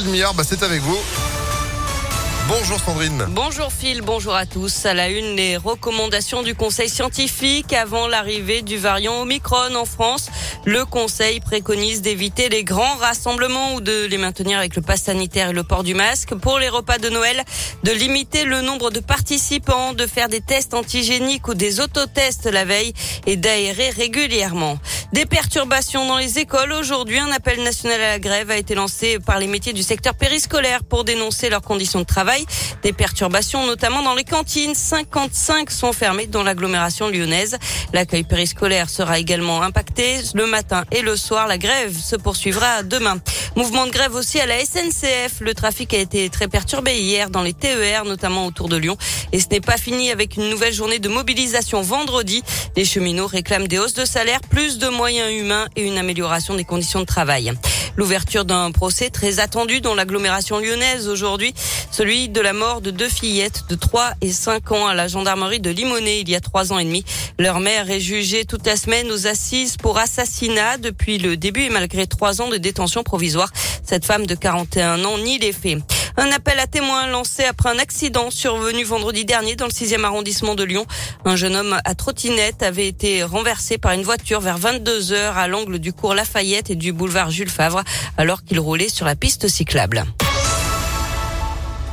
demi-heure, bah, c'est avec vous. Bonjour Sandrine. Bonjour Phil, bonjour à tous. À la une, les recommandations du Conseil scientifique avant l'arrivée du variant Omicron en France. Le Conseil préconise d'éviter les grands rassemblements ou de les maintenir avec le pass sanitaire et le port du masque. Pour les repas de Noël, de limiter le nombre de participants, de faire des tests antigéniques ou des autotests la veille et d'aérer régulièrement. Des perturbations dans les écoles. Aujourd'hui, un appel national à la grève a été lancé par les métiers du secteur périscolaire pour dénoncer leurs conditions de travail des perturbations, notamment dans les cantines. 55 sont fermées dans l'agglomération lyonnaise. L'accueil périscolaire sera également impacté le matin et le soir. La grève se poursuivra demain. Mouvement de grève aussi à la SNCF. Le trafic a été très perturbé hier dans les TER, notamment autour de Lyon. Et ce n'est pas fini avec une nouvelle journée de mobilisation vendredi. Les cheminots réclament des hausses de salaire, plus de moyens humains et une amélioration des conditions de travail. L'ouverture d'un procès très attendu dans l'agglomération lyonnaise aujourd'hui, celui de la mort de deux fillettes de 3 et 5 ans à la gendarmerie de Limonest il y a trois ans et demi. Leur mère est jugée toute la semaine aux assises pour assassinat depuis le début et malgré trois ans de détention provisoire. Cette femme de 41 ans nie les faits. Un appel à témoins lancé après un accident survenu vendredi dernier dans le 6e arrondissement de Lyon. Un jeune homme à trottinette avait été renversé par une voiture vers 22 heures à l'angle du cours Lafayette et du boulevard Jules Favre alors qu'il roulait sur la piste cyclable.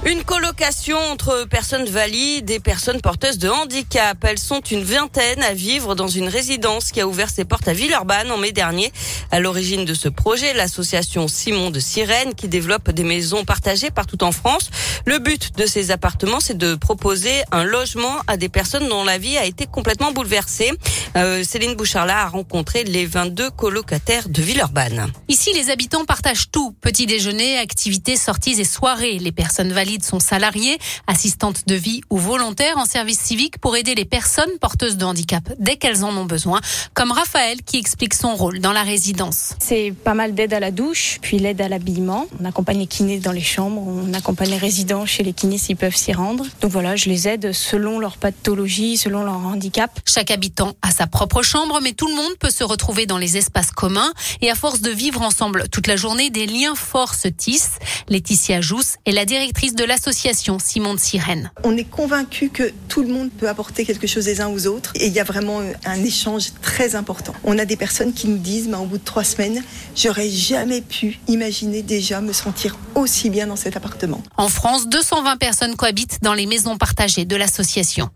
Une colocation entre personnes valides et personnes porteuses de handicap. Elles sont une vingtaine à vivre dans une résidence qui a ouvert ses portes à Villeurbanne en mai dernier. À l'origine de ce projet, l'association Simon de Sirène qui développe des maisons partagées partout en France. Le but de ces appartements, c'est de proposer un logement à des personnes dont la vie a été complètement bouleversée. Euh, Céline Bouchardla a rencontré les 22 colocataires de Villeurbanne. Ici, les habitants partagent tout. Petit déjeuner, activités, sorties et soirées. Les personnes valides sont salariés, assistantes de vie ou volontaires en service civique pour aider les personnes porteuses de handicap dès qu'elles en ont besoin, comme Raphaël qui explique son rôle dans la résidence. C'est pas mal d'aide à la douche, puis l'aide à l'habillement. On accompagne les kinés dans les chambres, on accompagne les résidents chez les kinés s'ils peuvent s'y rendre. Donc voilà, je les aide selon leur pathologie, selon leur handicap. Chaque habitant a sa propre chambre, mais tout le monde peut se retrouver dans les espaces communs et à force de vivre ensemble toute la journée, des liens forts se tissent. Laetitia Jousse est la directrice de de l'association Simon de Sirène. On est convaincu que tout le monde peut apporter quelque chose les uns aux autres et il y a vraiment un échange très important. On a des personnes qui nous disent, bah, au bout de trois semaines, j'aurais jamais pu imaginer déjà me sentir aussi bien dans cet appartement. En France, 220 personnes cohabitent dans les maisons partagées de l'association.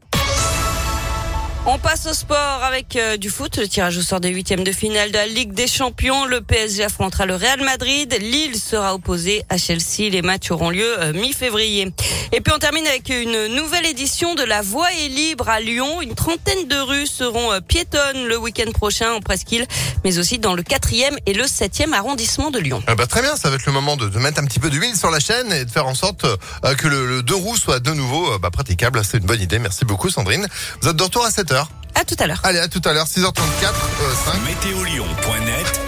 On passe au sport avec euh, du foot. Le tirage au sort des huitièmes de finale de la Ligue des Champions. Le PSG affrontera le Real Madrid. Lille sera opposé à Chelsea. Les matchs auront lieu euh, mi-février. Et puis on termine avec une nouvelle édition de La Voie est libre à Lyon. Une trentaine de rues seront euh, piétonnes le week-end prochain en Presqu'île, mais aussi dans le quatrième et le septième arrondissement de Lyon. Ah bah très bien, ça va être le moment de, mettre un petit peu d'huile sur la chaîne et de faire en sorte que le, deux roues soit de nouveau bah, praticable. C'est une bonne idée. Merci beaucoup Sandrine. Vous êtes de retour à 7h. À tout à l'heure. Allez, à tout à l'heure, 6h34, 5. Météolion.net